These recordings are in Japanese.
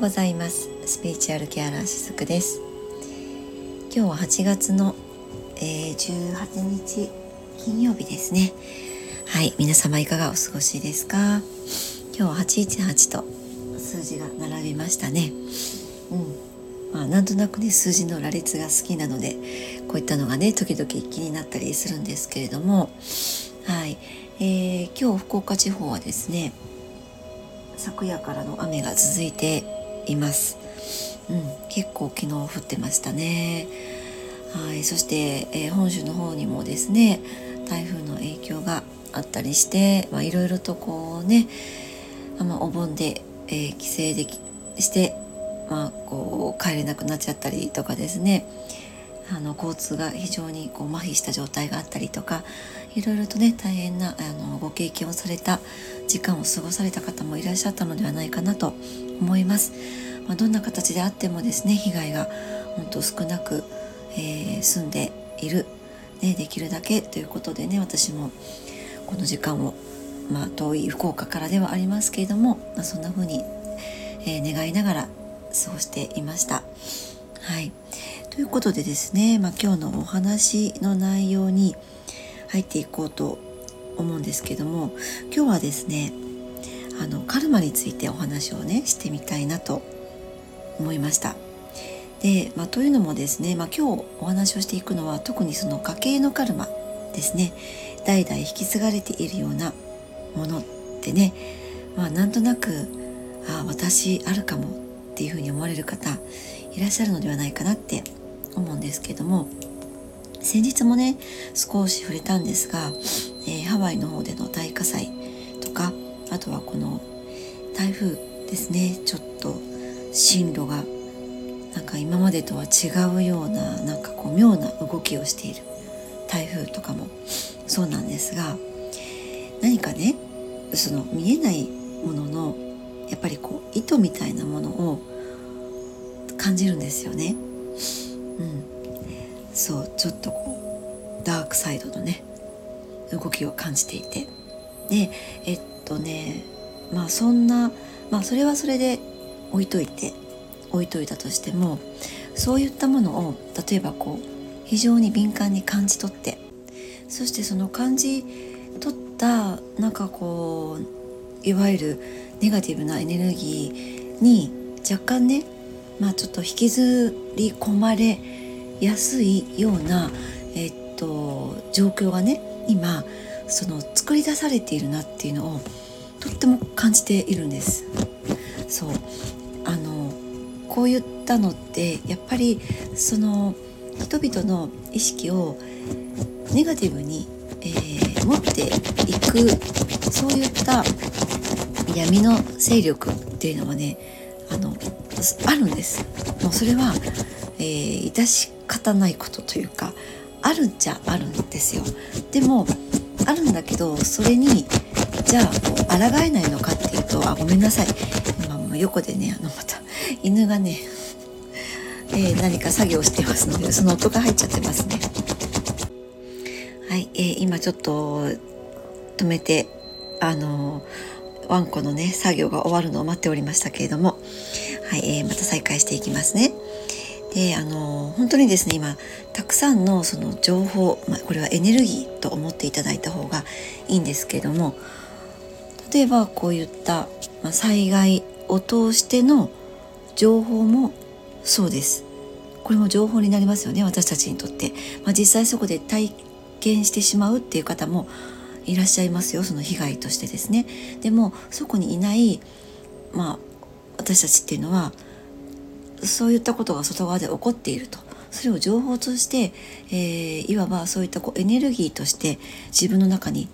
うございます。スピリチュアルケアラーしずくです。今日は8月の、えー、18日金曜日ですね。はい。皆様いかがお過ごしですか？今日は818と数字が並びましたね。うん。まあなんとなくね数字の羅列が好きなのでこういったのがね時々気になったりするんですけれども。はい、えー、今日福岡地方はですね昨夜からの雨が続いています。うん、結構昨日降ってましたね。はい、そして、えー、本州の方にもですね台風の影響があったりしていろいろとこうね、ま、お盆で、えー、帰省できして、まあ、こう帰れなくなっちゃったりとかですねあの交通が非常にこう麻痺した状態があったりとかいろいろとね大変なあのご経験をされた時間を過ごされた方もいらっしゃったのではないかなと思います。まあ、どんな形であってもですね被害が本当少なく、えー、住んでいる、ね、できるだけということでね私もこの時間を、まあ、遠い福岡からではありますけれども、まあ、そんな風に、えー、願いながら過ごしていました。はい、ということでですね、まあ、今日のお話の内容に入っていこうと思うんですけども今日はですねあのカルマについてお話をねしてみたいなと思いました。で、まあ、というのもですね、まあ、今日お話をしていくのは特にその家計のカルマですね代々引き継がれているようなものってね、まあ、なんとなくあ私あるかもっていうふうに思われる方いらっしゃるのではないかなって思うんですけども先日もね少し触れたんですが、えー、ハワイの方での大火災あとはこの台風ですね。ちょっと進路がなんか今までとは違うようななんかこう妙な動きをしている台風とかもそうなんですが何かねその見えないもののやっぱりこう糸みたいなものを感じるんですよね。うん、そうちょっとこうダークサイドのね動きを感じていて。でえっとねまあそんなまあそれはそれで置いといて置いといたとしてもそういったものを例えばこう非常に敏感に感じ取ってそしてその感じ取ったなんかこういわゆるネガティブなエネルギーに若干ねまあちょっと引きずり込まれやすいような、えっと、状況がね今その作り出されているなっていうのをとっても感じているんです。そう。あのこういったのってやっぱりその人々の意識をネガティブに、えー、持っていくそういった闇の勢力っていうのはねあのあるんです。もうそれは、えー、致し方ないことというかあるんじゃあるんですよ。でもあるんだけどそれにじゃあこう抗えないのかっていうとあごめんなさい今も横でねあのまた犬がね、えー、何か作業してますのでその音が入っちゃってますねはい、えー、今ちょっと止めてあのワンコのね作業が終わるのを待っておりましたけれどもはい、えー、また再開していきますね。であの本当にですね今たくさんのその情報、まあ、これはエネルギーと思っていただいた方がいいんですけれども例えばこういった、まあ、災害を通しての情報もそうです。これも情報になりますよね私たちにとって、まあ、実際そこで体験してしまうっていう方もいらっしゃいますよその被害としてですねでもそこにいないまあ私たちっていうのはそういったことが外側で起こっているとそれを情報として、えー、いわばそういったこうエネルギーとして自分の中に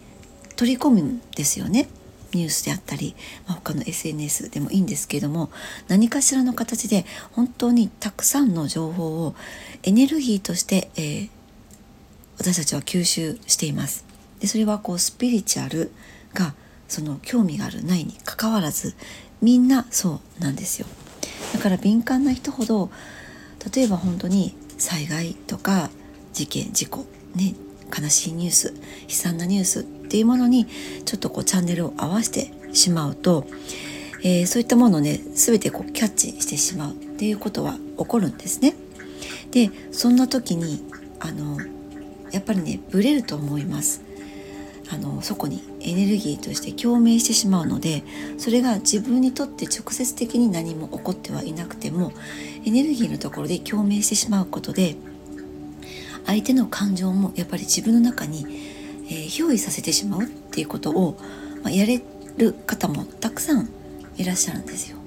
取り込むんですよね。ニュースであったり、まあ、他の SNS でもいいんですけれども何かしらの形で本当にたくさんの情報をエネルギーとして、えー、私たちは吸収しています。でそれはこうスピリチュアルがその興味があるないにかかわらずみんなそうなんですよだから敏感な人ほど例えば本当に災害とか事件事故ね悲しいニュース悲惨なニュースっていうものにちょっとこうチャンネルを合わせてしまうと、えー、そういったものをね全てこうキャッチしてしまうっていうことは起こるんですね。でそんな時にあのやっぱりねブレると思います。あのそこにエネルギーとして共鳴してしまうのでそれが自分にとって直接的に何も起こってはいなくてもエネルギーのところで共鳴してしまうことで相手の感情もやっぱり自分の中に、えー、憑依させてしまうっていうことを、まあ、やれる方もたくさんいらっしゃるんですよ。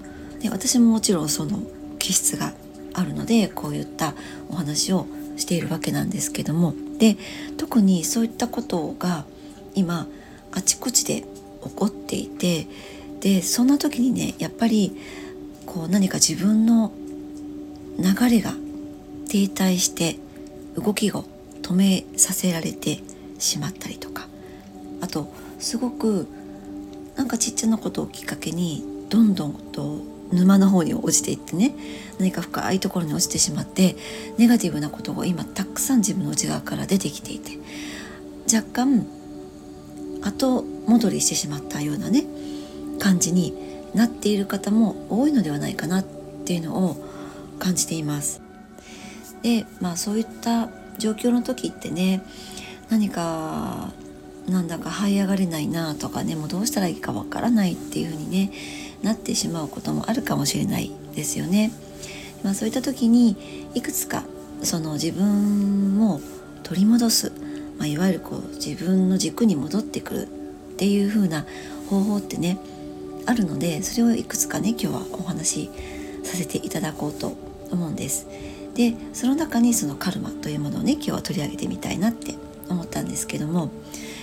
で私ももちろんその気質があるのでこういったお話をしているわけなんですけどもで特にそういったことが今あちこちで起こっていてでそんな時にねやっぱりこう何か自分の流れが停滞して動きを止めさせられてしまったりとかあとすごくなんかちっちゃなことをきっかけにどんどんと沼の方に落ちていってね何か深いところに落ちてしまってネガティブなことが今たくさん自分の内側から出てきていて若干後戻りしてしまったようなね感じになっている方も多いのではないかなっていうのを感じています。でまあそういった状況の時ってね何かなんだか這い上がれないなとかねもうどうしたらいいかわからないっていう風にねなってしまうこともあるかもしれないですよね。まあ、そういった時にいくつかその自分を取り戻す、まあ、いわゆるこう自分の軸に戻ってくるっていう風な方法ってねあるのでそれをいくつかね今日はお話しさせていただこうと思うんです。でその中にそのカルマというものをね今日は取り上げてみたいなって思ったんですけども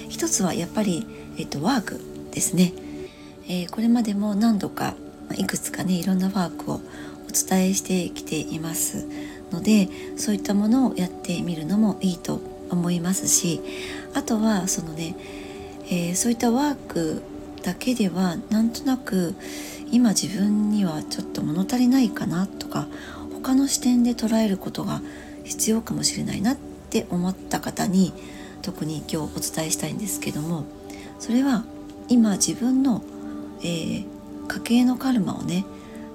一つはやっぱり、えっと、ワークですね、えー、これまでも何度かいくつかねいろんなワークをお伝えしてきていますのでそういったものをやってみるのもいいと思いますしあとはそのね、えー、そういったワークだけではなんとなく今自分にはちょっと物足りないかなとか他の視点で捉えることが必要かもしれないなって思った方に特に今日お伝えしたいんですけどもそれは今自分の、えー、家計のカルマをね、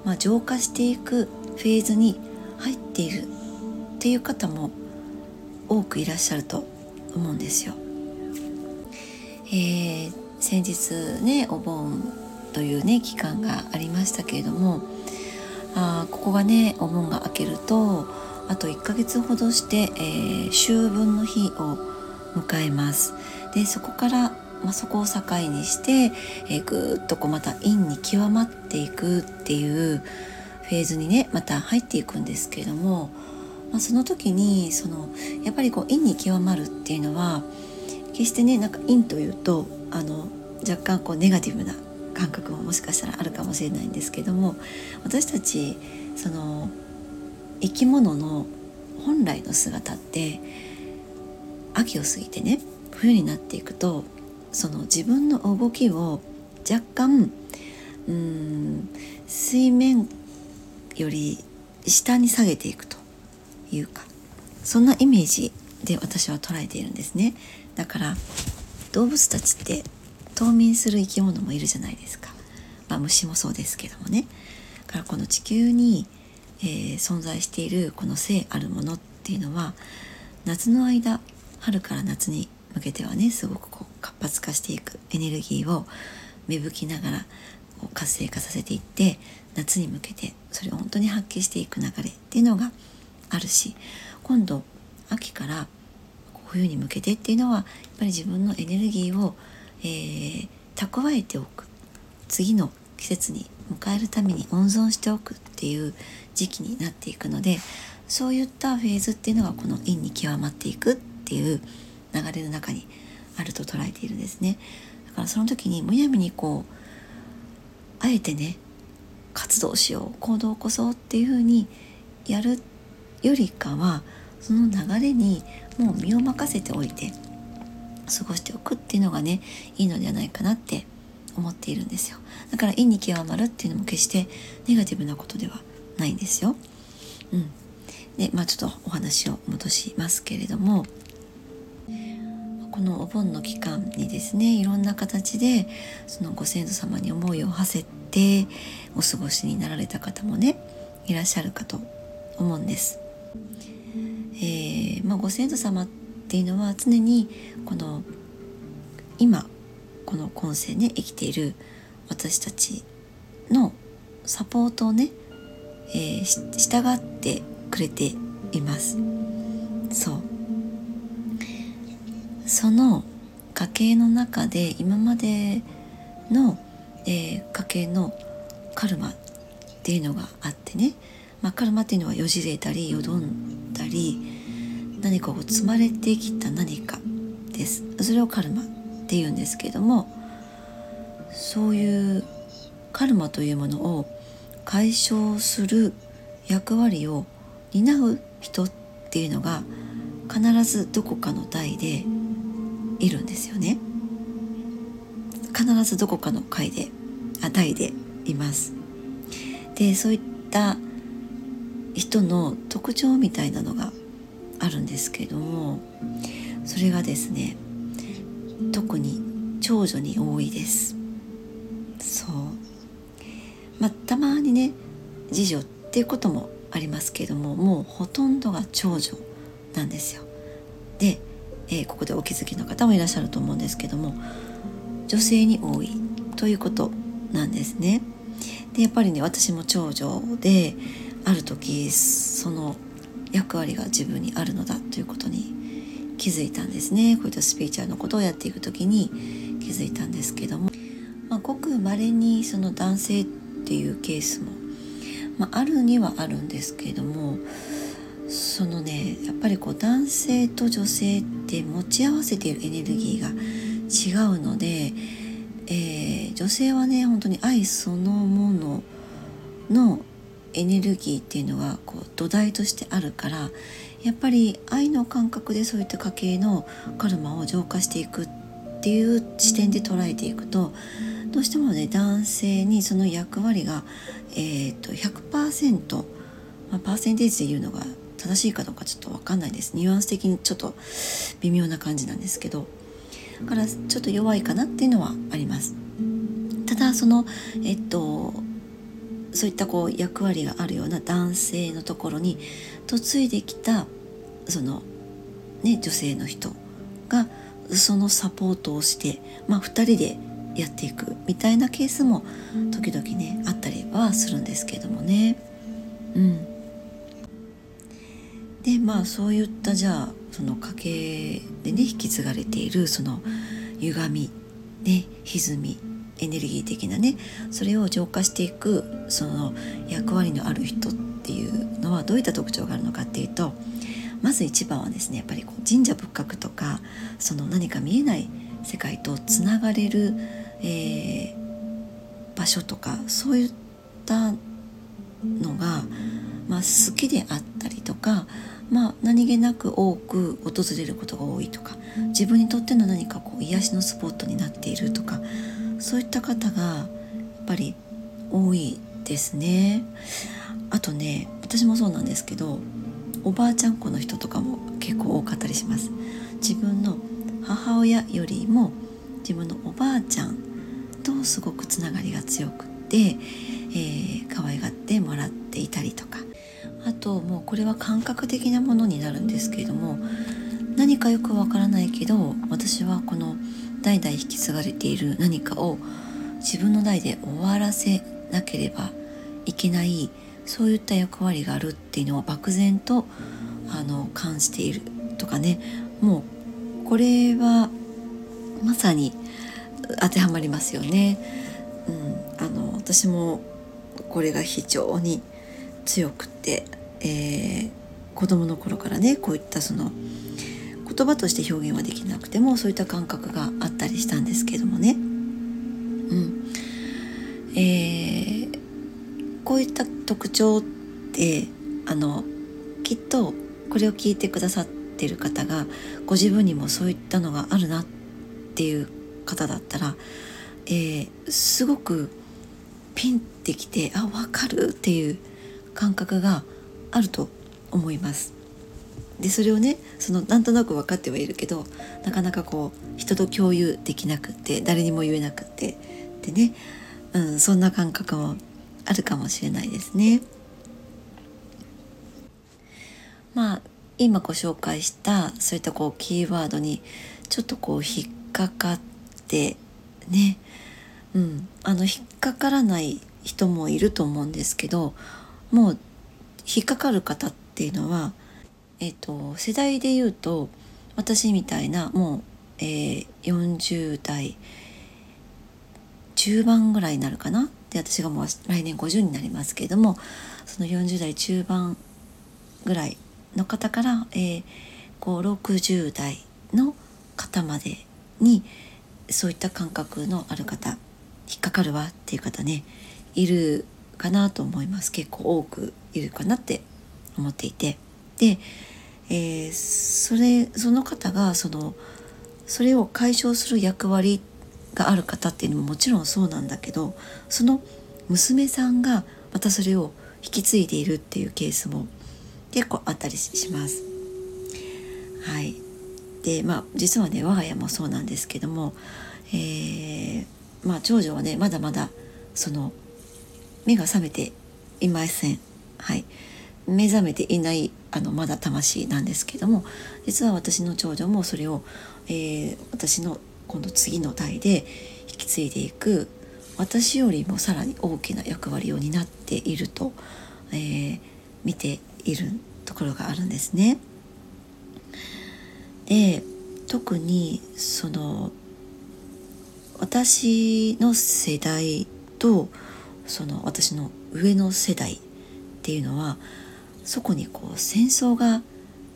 まあ、浄化していくフェーズに入っているっていう方も多くいらっしゃると思うんですよ。えー、先日ねお盆というね期間がありましたけれどもあここがねお盆が明けるとあと1ヶ月ほどして、えー、秋分の日を迎えますでそこから、まあ、そこを境にして、えー、ぐっとこうまた陰に極まっていくっていうフェーズにねまた入っていくんですけれども、まあ、その時にそのやっぱりこう陰に極まるっていうのは決してねなんか陰というとあの若干こうネガティブな感覚ももしかしたらあるかもしれないんですけども私たちその生き物の本来の姿って秋を過ぎてね冬になっていくとその自分の動きを若干うん水面より下に下げていくと。いうか。そんなイメージで私は捉えているんですね。だから動物たちって冬眠する生き物もいるじゃないですか、まあ、虫もそうですけどもね。だからこの地球に、えー、存在しているこの性あるものっていうのは夏の間春から夏に向けてはねすごくこう活発化していくエネルギーを芽吹きながらこう活性化させていって夏に向けてそれを本当に発揮していく流れっていうのがあるし今度秋から冬に向けてっていうのはやっぱり自分のエネルギーを、えー、蓄えておく。次の季節に迎えるために温存しておくっていう時期になっていくのでそういったフェーズっていうのがこの陰に極まっていくっていう流れの中にあると捉えているんですね。だからその時にむやみにこうあえてね活動しよう行動を起こそうっていうふうにやるよりかはその流れにもう身を任せておいて過ごしておくっていうのがねいいのではないかなって思っているんですよ。だから陰に極まるっていうのも決してネガティブなことではないんですよ。うん。でまあちょっとお話を戻しますけれどもこのお盆の期間にですねいろんな形でそのご先祖様に思いを馳せてお過ごしになられた方もねいらっしゃるかと思うんです。えーまあ、ご先祖様っていうのは常にこの今この今世ね生きている私たちのサポートをね、えー、従ってくれています。そう。その家系の中で今までの、えー、家系のカルマっていうのがあってね、まあ、カルマっていうのはよじれたりよどんだり何かを積まれてきた何かです。それをカルマっていうんですけどもそういうカルマというものを解消する役割を担う人っていうのが必ずどこかの代でいるんですよね。必ずどこかの回であ代でいます。でそういった人の特徴みたいなのがあるんですけどもそれがですね特に長女に多いです。そう。まあたまにね次女っていうこともありますけどももうほとんどが長女なんですよ。で、えー、ここでお気づきの方もいらっしゃると思うんですけども女性に多いということなんですね。でやっぱりね私も長女である時その役割が自分にあるのだということに気づいたんですね。こういったスピーチャーのことをやっていく時に気づいたんですけども、まあ、ごく稀にその男性っていうケースも、まあ、あるにはあるんですけどもそのねやっぱりこう男性と女性って持ち合わせているエネルギーが違うので、えー、女性はね本当に愛そのもののエネルギーっていうのがこう土台としてあるからやっぱり愛の感覚でそういった家系のカルマを浄化していくっていう視点で捉えていくとどうしてもね男性にその役割が、えーと、と100%、まあ、パーセンテージで言うのが正しいかどうかちょっと分かんないですニュアンス的にちょっと微妙な感じなんですけどだからちょっと弱いかなっていうのはあります。ただそのえっとそういったこう役割があるような男性のところに嫁いできたその、ね、女性の人がそのサポートをして、まあ、2人でやっていくみたいなケースも時々ねあったりはするんですけどもね。うん、でまあそういったじゃあその家系でね引き継がれているその歪みね歪みエネルギー的なねそれを浄化していくその役割のある人っていうのはどういった特徴があるのかっていうとまず一番はですねやっぱりこう神社仏閣とかその何か見えない世界とつながれる、えー、場所とかそういったのが、まあ、好きであったりとか、まあ、何気なく多く訪れることが多いとか自分にとっての何かこう癒しのスポットになっているとかそういった方がやっぱり多いですね。あとね私もそうなんですけどおばあちゃん子の人とかも結構多かったりします。自分の母親よりも自分のおばあちゃんとすごくつながりが強くって、えー、可愛がってもらっていたりとか。あともうこれは感覚的なものになるんですけれども何かよくわからないけど私はこの代々引き継がれている何かを自分の代で終わらせなければいけないそういった役割があるっていうのは漠然とあの感じているとかねもうこれはまさに当てはまりますよね。うん、あの私もこれが非常に強くて、えー、子供の頃からねこういったその言葉として表現はできなくてもそういった感覚があったりしたんですけどもね。うんえー、こういった特徴ってあのきっとこれを聞いてくださってる方がご自分にもそういったのがあるなっていう方だったら、えー、すごくピンってきてあ分かるっていう感覚があると思います。でそれをねそのなんとなく分かってはいるけどなかなかこう人と共有できなくって誰にも言えなくってでね、うん、そんな感覚もあるかもしれないですね。まあ今ご紹介したそういったこうキーワードにちょっとこう引っかかってね、うん、あの引っかからない人もいると思うんですけどもう引っかかる方っていうのは、えーと、世代で言うと私みたいなもう、えー、40代中盤ぐらいになるかな？で私がもう来年50になりますけれどもその40代中盤ぐらいの方から、えー、560代の方までにそういった感覚のある方引っかかるわっていう方ねいるかなと思います。結構多くいるかなって思っていて。で、えー、それその方がそのそれを解消する役割がある方っていうのももちろんそうなんだけどその娘さんがまたそれを引き継いでいるっていうケースも結構あったりします。はいでまあ実はね我が家もそうなんですけども、えー、まあ長女はねまだまだその目が覚めていません。はい、目覚めていないあのまだ魂なんですけども実は私の長女もそれを、えー、私の今度次の代で引き継いでいく私よりもさらに大きな役割を担っていると、えー、見ているところがあるんですね。で特にその私の世代とその私の上の世代っていうのはそこにこう戦争が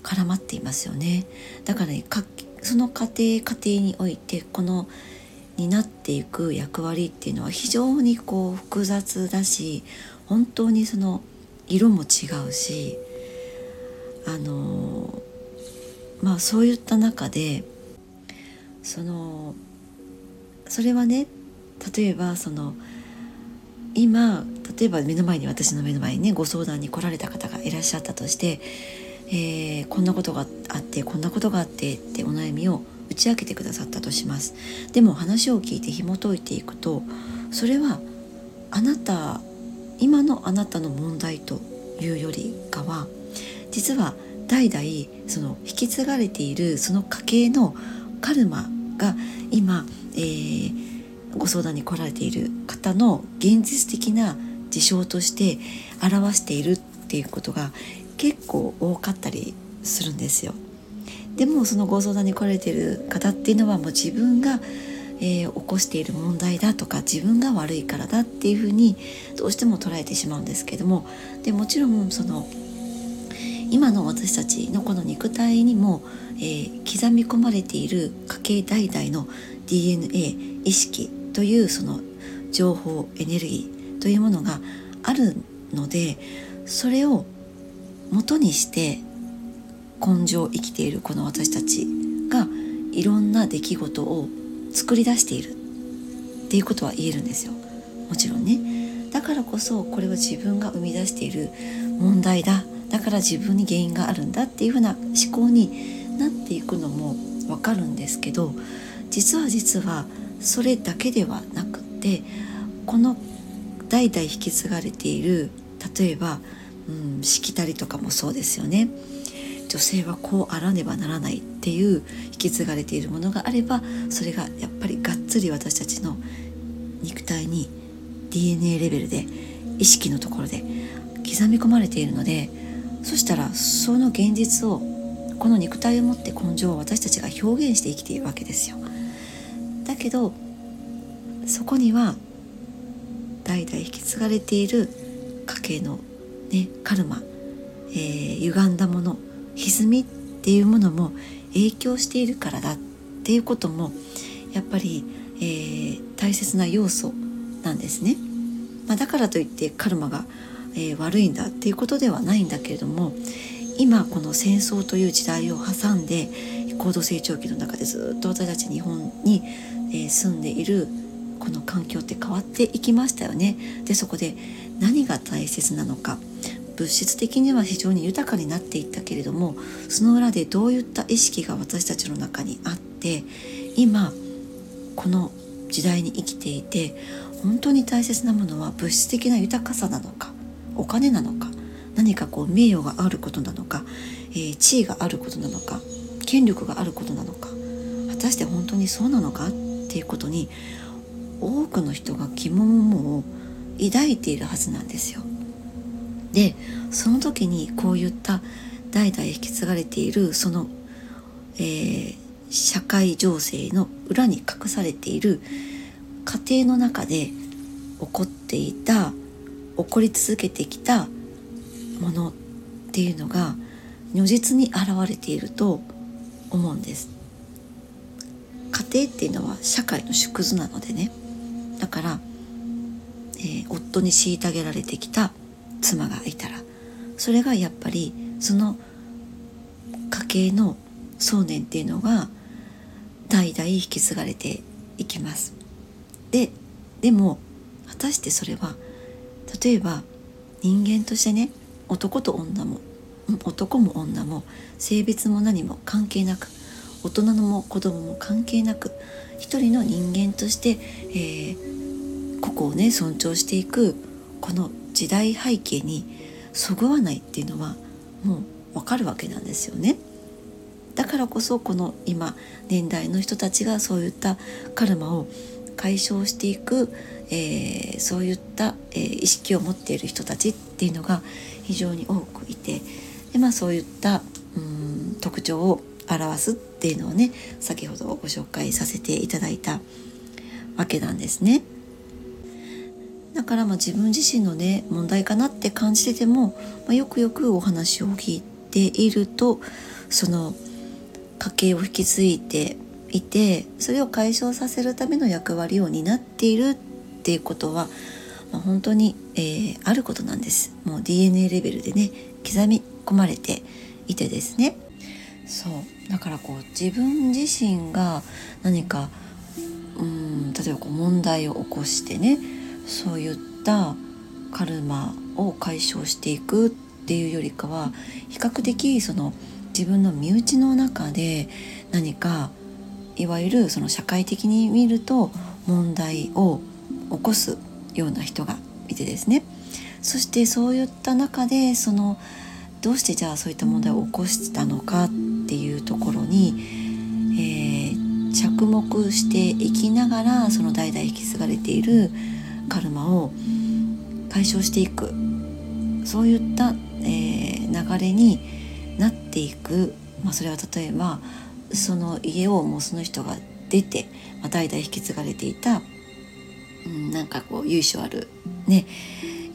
絡まっていますよね。だから、ね、その家庭家庭においてこの担っていく役割っていうのは非常にこう複雑だし本当にその色も違うしあのまあそういった中でそのそれはね例えばその今例えば目の前に私の目の前にねご相談に来られた方がいらっしゃったとして、えー、こんなことがあってこんなことがあってってお悩みを打ち明けてくださったとします。でも話を聞いて紐解いていくとそれはあなた今のあなたの問題というよりかは実は代々その引き継がれているその家系のカルマが今、えー、ご相談に来られている方の現実的な事象として表しているっていうことが結構多かったりするんですよ。でもそのご相談に来られてる方っていうのはもう自分が、えー、起こしている問題だとか自分が悪いからだっていうふうにどうしても捉えてしまうんですけどもでもちろんその今の私たちのこの肉体にも、えー、刻み込まれている家系代々の DNA 意識というその情報エネルギーというものがあるのでそれを元にして根性生きているこの私たちがいろんな出来事を作り出しているっていうことは言えるんですよ。もちろんね。だからこそこれは自分が生み出している問題だ。だから自分に原因があるんだっていうふうな思考になっていくのもわかるんですけど実は実はそれだけではなくてこの代々引き継がれている例えば、うん、しきたりとかもそうですよね女性はこうあらねばならないっていう引き継がれているものがあればそれがやっぱりがっつり私たちの肉体に DNA レベルで意識のところで刻み込まれているのでそしたらその現実をこの肉体を持って根性を私たちが表現して生きているわけですよ。だけどそこには代々引き継がれている家系の、ね、カルマ、えー、歪んだもの歪みっていうものも影響しているからだっていうこともやっぱり、えー、大切な要素なんですね。まあ、だからといってカルマが、えー、悪いんだっていうことではないんだけれども今この戦争という時代を挟んで高度成長期の中でずっと私たち日本にえ住んでいるこの環境って変わっていきましたよね。でそこで何が大切なのか物質的には非常に豊かになっていったけれどもその裏でどういった意識が私たちの中にあって今この時代に生きていて本当に大切なものは物質的な豊かさなのかお金なのか何かこう名誉があることなのか、えー、地位があることなのか権力があることなのか果たして本当にそうなのかっていうことに多くの人が疑問を抱いているはずなんですよ。でその時にこういった代々引き継がれているその、えー、社会情勢の裏に隠されている家庭の中で起こっていた起こり続けてきたものっていうのが如実に現れていると思うんです家庭っていうのは社会の縮図なのでねだから、えー、夫に虐げられてきた妻がいたらそれがやっぱりその家計の想念っていうのが代々引き継がれていきます。ででも果たしてそれは例えば人間としてね男と女も男も女も性別も何も関係なく大人のも子供も関係なく一人の人間として、えー、個々をね尊重していくこの時代背景にそぐわないっていうのはもうわかるわけなんですよね。だからこそこの今年代の人たちがそういったカルマを解消していく、えー、そういった、えー、意識を持っている人たちっていうのが非常に多くいてで、まあ、そういったうん特徴を表すっていうのをね先ほどご紹介させていただいたわけなんですね。だからまあ自分自身のね問題かなって感じてても、まあ、よくよくお話を聞いているとその家計を引き継いでいてそれを解消させるための役割を担っているっていうことは、まあ、本当に、えー、あることなんですもう DNA レベルでね刻み込まれていてですねそう。だからこう自分自身が何かうん例えばこう問題を起こしてねそういったカルマを解消していくっていうよりかは比較的その自分の身内の中で何かいわゆるその社会的に見ると問題を起こすような人がいてですね。そしてそういった中でそのどうしてじゃあそういった問題を起こしたのかっていうところに、えー、着目していきながらその代々引き継がれているカルマを解消していく。そういった、えー、流れになっていく、まあ、それは例えばその家をもうその人が出て、まあ、代々引き継がれていた、うん、なんかこう由緒あるね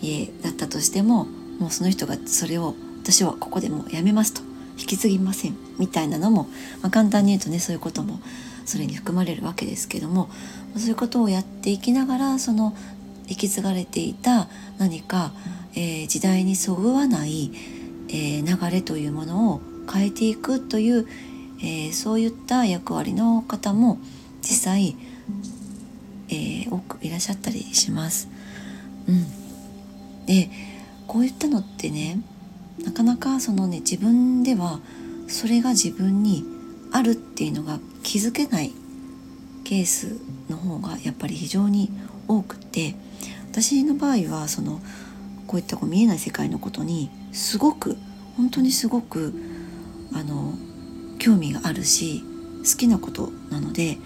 家だったとしてももうその人がそれを私はここでもうやめますと。引き継ぎませんみたいなのも、まあ、簡単に言うとねそういうこともそれに含まれるわけですけどもそういうことをやっていきながらその引き継がれていた何か、えー、時代にそぐわない、えー、流れというものを変えていくという、えー、そういった役割の方も実際、え多くいらっしゃったりします。うん、でこういったのってねなかなかそのね自分ではそれが自分にあるっていうのが気づけないケースの方がやっぱり非常に多くて私の場合はそのこういったこう見えない世界のことにすごく本当にすごくあの興味があるし好きなことなので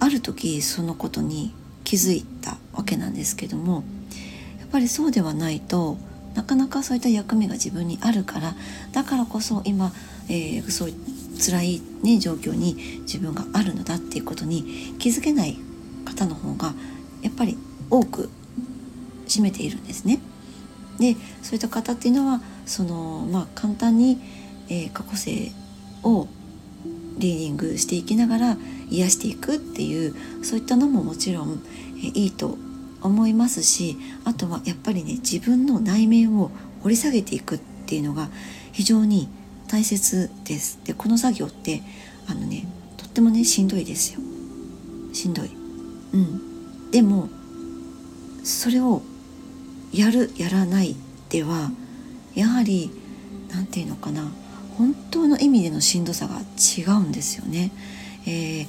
ある時そのことに気づいたわけなんですけどもやっぱりそうではないとなかなかそういった役目が自分にあるからだからこそ今、えー、そう辛い、ね、状況に自分があるのだっていうことに気づけない方の方がやっぱり多く占めているんですね。でそういった方っていうのはその、まあ、簡単に、えー、過去性をリーディングしていきながら癒していくっていうそういったのももちろん、えー、いいと思いますしあとはやっぱりね自分の内面を掘り下げていくっていうのが非常に大切です。でこの作業ってあのねとってもねしんどいですよ。しんどい。うん。でもそれをやるやらないっってはやはり何て言うのかな本当の意味でのしんどさが違うんですよね。えー、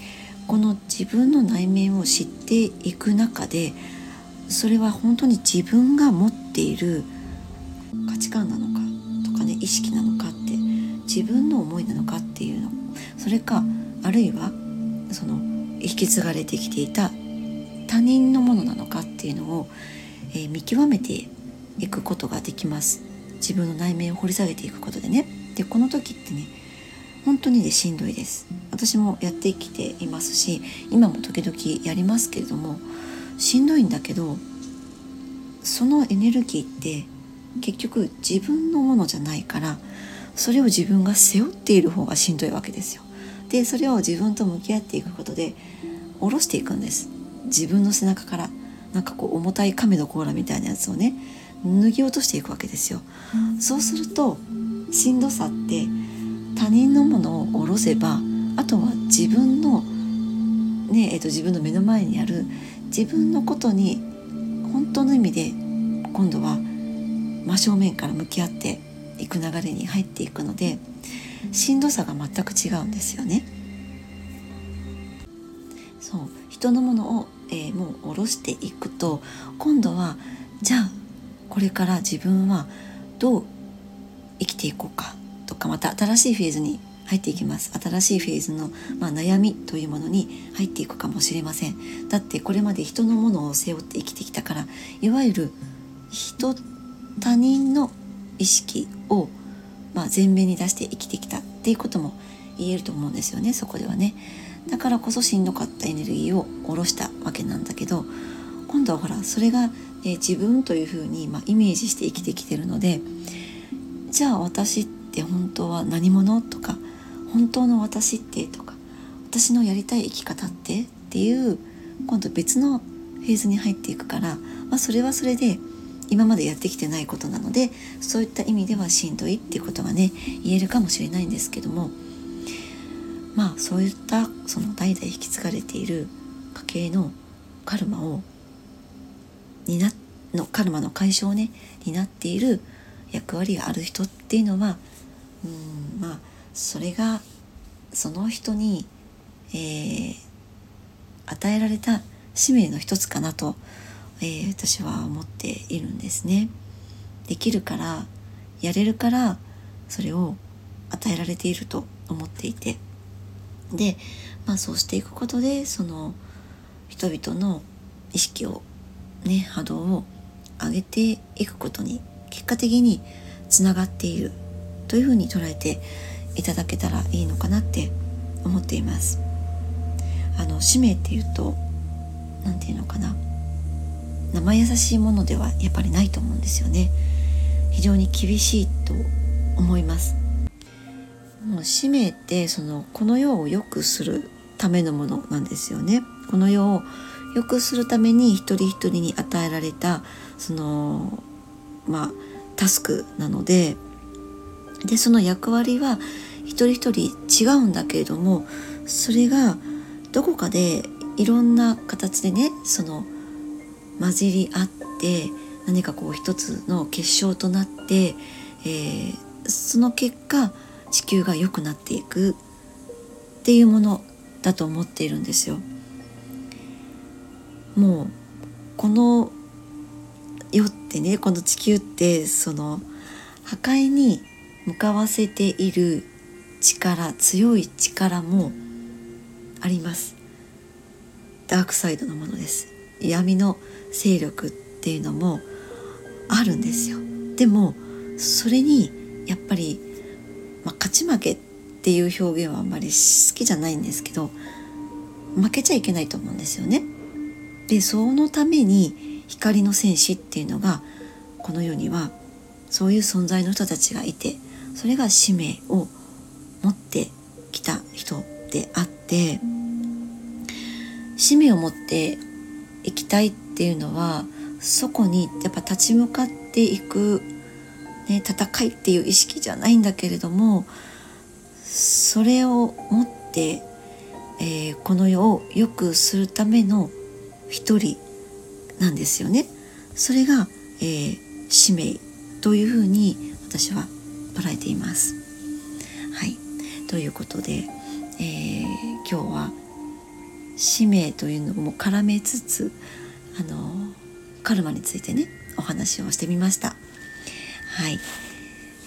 この自分の内面を知っていく中でそれは本当に自分が持っている価値観なのかとかね意識なのかって自分の思いなのかっていうの。それかあるいはその引き継がれてきていた他人のものなのかっていうのを、えー、見極めていくことができます。自分の内面を掘り下げていくことでね。でこの時ってね本当にでしんどいです。私もやってきていますし今も時々やりますけれどもしんどいんだけどそのエネルギーって結局自分のものじゃないからそれを自分が背負っている方がしんどいわけですよ。でそれを自分と向き合っていくことで下ろしていくんです自分の背中からなんかこう重たい亀の甲羅みたいなやつをね脱ぎ落としていくわけですよ。そうするとしんどさって他人のものを下ろせばあとは自分のねえーと、自分の目の前にある自分のことに本当の意味で今度は真正面から向き合っていく流れに入っていくのでしんどさが全く違うんですよね。そう人のものを、えー、もう下ろしていくと今度はじゃあこれから自分はどう生きていこうかとかまた新しいフェーズに入っていきます。新しいフェーズの、まあ、悩みというものに入っていくかもしれません。だってこれまで人のものを背負って生きてきたからいわゆる人他人の意識を、まあ、前面に出して生きてきたっていうことも言えると思うんですよね。そこではね。だからこそしんどかったエネルギーを下ろしたわけなんだけど今度はほらそれが、え自分というふうに、まあ、イメージして生きてきてるのでじゃあ私って本当は何者とか本当の私ってとか私のやりたい生き方ってっていう今度別のフェーズに入っていくから、まあ、それはそれで今までやってきてないことなのでそういった意味ではしんどいっていうことがね言えるかもしれないんですけどもまあそういったその代々引き継がれている家系のカルマを担のカルマの解消をね担っている役割がある人っていうのはうんまあそれがその人に、えー、与えられた使命の一つかなと、えー、私は思っているんですね。できるからやれるからそれを与えられていると思っていてで、まあ、そうしていくことでその人々の意識をね波動を上げていくことに結果的につながっているというふうに捉えていただけたらいいのかなって思っています。あの使命っていうと何て言うのかな。生優しいものではやっぱりないと思うんですよね。非常に厳しいと思います。もう使命ってそのこの世を良くするためのものなんですよね。この世を良くするために一人一人に与えられたそのまあタスクなのででその役割は一人一人違うんだけれどもそれがどこかでいろんな形でねその混じり合って何かこう一つの結晶となって、えー、その結果地球が良くなっていくっていうものだと思っているんですよ。もうこの世ってねこの地球ってその破壊に向かわせている力強い力もあります。ダークサイドのものです。闇の勢力っていうのもあるんですよ。でもそれにやっぱり、まあ、勝ち負けっていう表現はあんまり好きじゃないんですけど負けちゃいけないと思うんですよね。でそのために光の戦士っていうのがこの世にはそういう存在の人たちがいてそれが使命を持ってきた人であって使命を持っていきたいっていうのはそこにやっぱ立ち向かっていく、ね、戦いっていう意識じゃないんだけれどもそれを持って、えー、この世を良くするための一人なんですよね。それが、えー、使命というふうに私は捉えています。はいということで、えー、今日は使命というのも絡めつつあのカルマについてねお話をしてみました。はい、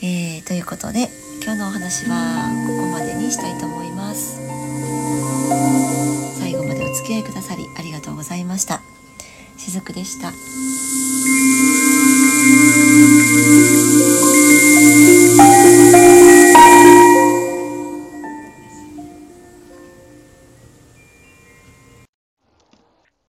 えー、ということで今日のお話はここまでにしたいと思います。最後までお付き合いくださりありがとうございました。しずくでした。